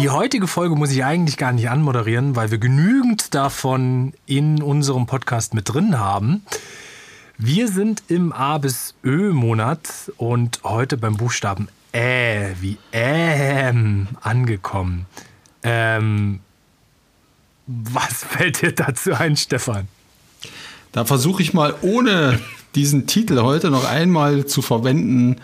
Die heutige Folge muss ich eigentlich gar nicht anmoderieren, weil wir genügend davon in unserem Podcast mit drin haben. Wir sind im A bis Ö-Monat und heute beim Buchstaben Ä wie Ähm angekommen. Ähm, was fällt dir dazu ein, Stefan? Da versuche ich mal ohne diesen Titel heute noch einmal zu verwenden,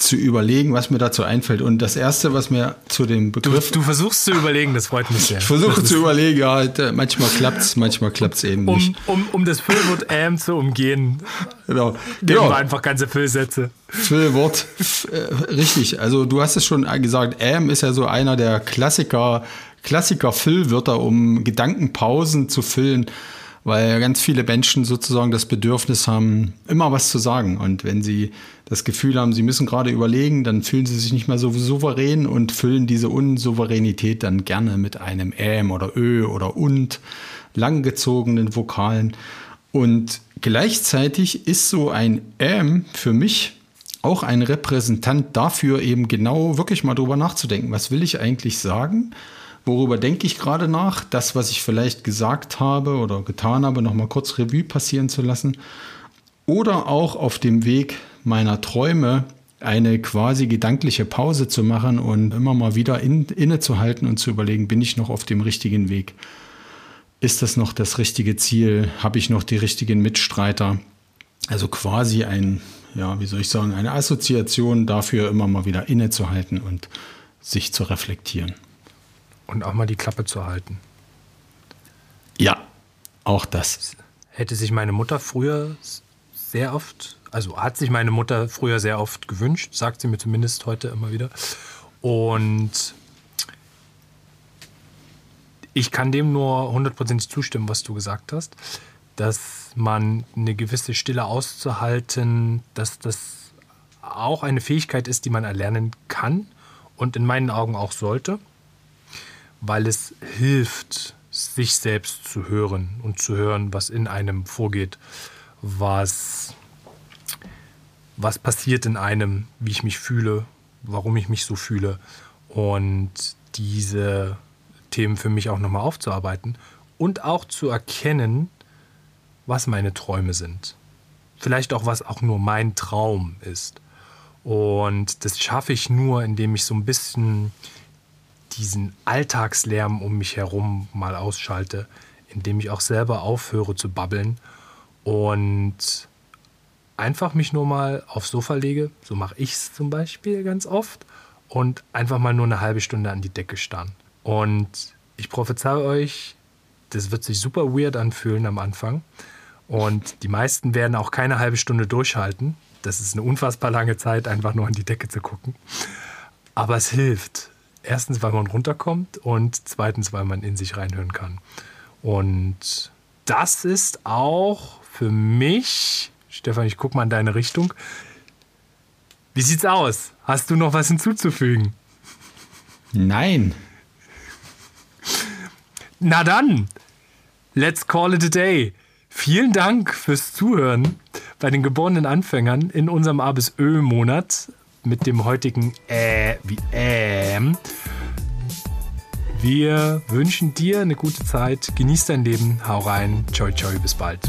zu überlegen, was mir dazu einfällt. Und das Erste, was mir zu dem Begriff... Du, du versuchst zu überlegen, das freut mich sehr. Ich versuche zu überlegen, ja, manchmal klappt es, manchmal klappt es eben nicht. Um, um, um das Füllwort ähm zu umgehen, genau. nehmen genau. wir einfach ganze Füllsätze. Füllwort, äh, richtig. Also du hast es schon gesagt, ähm ist ja so einer der Klassiker, Klassiker-Füllwörter, um Gedankenpausen zu füllen weil ganz viele Menschen sozusagen das Bedürfnis haben, immer was zu sagen. Und wenn sie das Gefühl haben, sie müssen gerade überlegen, dann fühlen sie sich nicht mehr so souverän und füllen diese Unsouveränität dann gerne mit einem Ähm oder Ö oder und langgezogenen Vokalen. Und gleichzeitig ist so ein Ähm für mich auch ein Repräsentant dafür, eben genau wirklich mal drüber nachzudenken. Was will ich eigentlich sagen? Worüber denke ich gerade nach? Das, was ich vielleicht gesagt habe oder getan habe, nochmal kurz Revue passieren zu lassen. Oder auch auf dem Weg meiner Träume eine quasi gedankliche Pause zu machen und immer mal wieder in, innezuhalten und zu überlegen, bin ich noch auf dem richtigen Weg? Ist das noch das richtige Ziel? Habe ich noch die richtigen Mitstreiter? Also quasi ein, ja, wie soll ich sagen, eine Assoziation dafür, immer mal wieder innezuhalten und sich zu reflektieren. Und auch mal die Klappe zu halten. Ja, auch das. Hätte sich meine Mutter früher sehr oft, also hat sich meine Mutter früher sehr oft gewünscht, sagt sie mir zumindest heute immer wieder. Und ich kann dem nur hundertprozentig zustimmen, was du gesagt hast, dass man eine gewisse Stille auszuhalten, dass das auch eine Fähigkeit ist, die man erlernen kann und in meinen Augen auch sollte weil es hilft, sich selbst zu hören und zu hören, was in einem vorgeht, was, was passiert in einem, wie ich mich fühle, warum ich mich so fühle und diese Themen für mich auch nochmal aufzuarbeiten und auch zu erkennen, was meine Träume sind. Vielleicht auch, was auch nur mein Traum ist. Und das schaffe ich nur, indem ich so ein bisschen diesen Alltagslärm um mich herum mal ausschalte, indem ich auch selber aufhöre zu babbeln und einfach mich nur mal aufs Sofa lege, so mache ich es zum Beispiel ganz oft, und einfach mal nur eine halbe Stunde an die Decke starren. Und ich prophezei euch, das wird sich super weird anfühlen am Anfang. Und die meisten werden auch keine halbe Stunde durchhalten. Das ist eine unfassbar lange Zeit, einfach nur an die Decke zu gucken. Aber es hilft. Erstens, weil man runterkommt und zweitens, weil man in sich reinhören kann. Und das ist auch für mich, Stefan, ich gucke mal in deine Richtung. Wie sieht's aus? Hast du noch was hinzuzufügen? Nein. Na dann, let's call it a day. Vielen Dank fürs Zuhören bei den geborenen Anfängern in unserem A bis Ö-Monat mit dem heutigen Äh wie Ähm. Wir wünschen dir eine gute Zeit, genieß dein Leben, hau rein, ciao ciao, bis bald.